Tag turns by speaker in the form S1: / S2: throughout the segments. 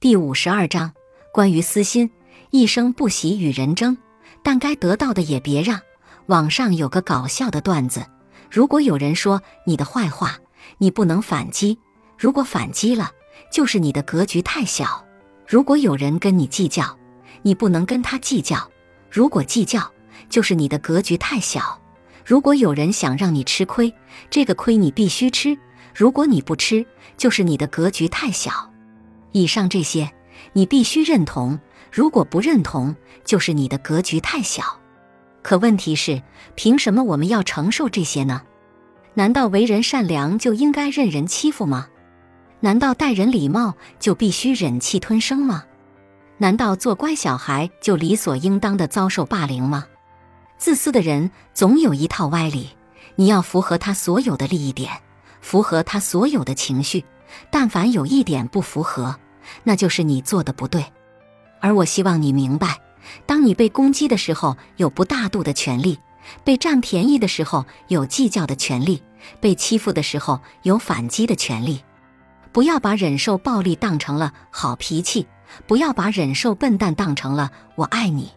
S1: 第五十二章关于私心，一生不喜与人争，但该得到的也别让。网上有个搞笑的段子：如果有人说你的坏话，你不能反击；如果反击了，就是你的格局太小；如果有人跟你计较，你不能跟他计较；如果计较，就是你的格局太小；如果有人想让你吃亏，这个亏你必须吃；如果你不吃，就是你的格局太小。以上这些，你必须认同；如果不认同，就是你的格局太小。可问题是，凭什么我们要承受这些呢？难道为人善良就应该任人欺负吗？难道待人礼貌就必须忍气吞声吗？难道做乖小孩就理所应当的遭受霸凌吗？自私的人总有一套歪理，你要符合他所有的利益点，符合他所有的情绪。但凡有一点不符合，那就是你做的不对。而我希望你明白，当你被攻击的时候，有不大度的权利；被占便宜的时候，有计较的权利；被欺负的时候，有反击的权利。不要把忍受暴力当成了好脾气，不要把忍受笨蛋当成了我爱你。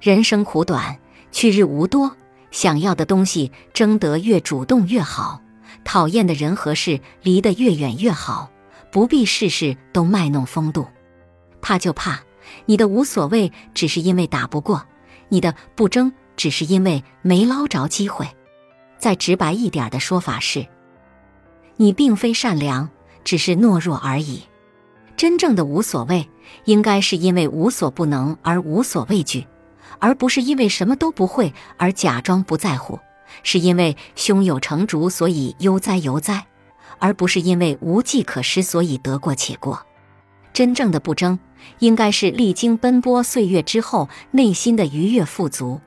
S1: 人生苦短，去日无多，想要的东西争得越主动越好。讨厌的人和事离得越远越好，不必事事都卖弄风度。怕就怕你的无所谓，只是因为打不过；你的不争，只是因为没捞着机会。再直白一点的说法是，你并非善良，只是懦弱而已。真正的无所谓，应该是因为无所不能而无所畏惧，而不是因为什么都不会而假装不在乎。是因为胸有成竹，所以悠哉悠哉，而不是因为无计可施，所以得过且过。真正的不争，应该是历经奔波岁月之后内心的愉悦富足，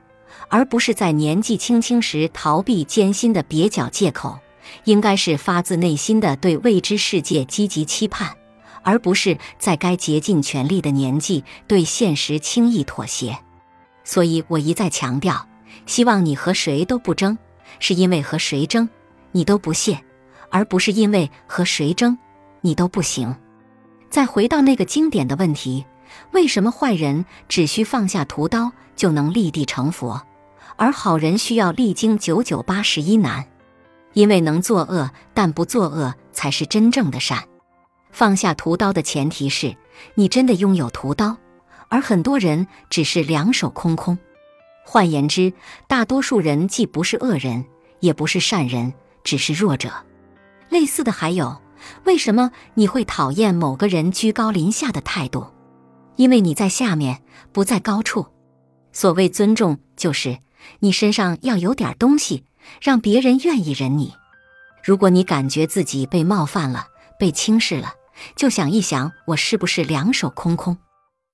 S1: 而不是在年纪轻轻时逃避艰辛的蹩脚借口。应该是发自内心的对未知世界积极期盼，而不是在该竭尽全力的年纪对现实轻易妥协。所以我一再强调。希望你和谁都不争，是因为和谁争你都不屑，而不是因为和谁争你都不行。再回到那个经典的问题：为什么坏人只需放下屠刀就能立地成佛，而好人需要历经九九八十一难？因为能作恶但不作恶才是真正的善。放下屠刀的前提是你真的拥有屠刀，而很多人只是两手空空。换言之，大多数人既不是恶人，也不是善人，只是弱者。类似的还有，为什么你会讨厌某个人居高临下的态度？因为你在下面，不在高处。所谓尊重，就是你身上要有点东西，让别人愿意忍你。如果你感觉自己被冒犯了、被轻视了，就想一想，我是不是两手空空？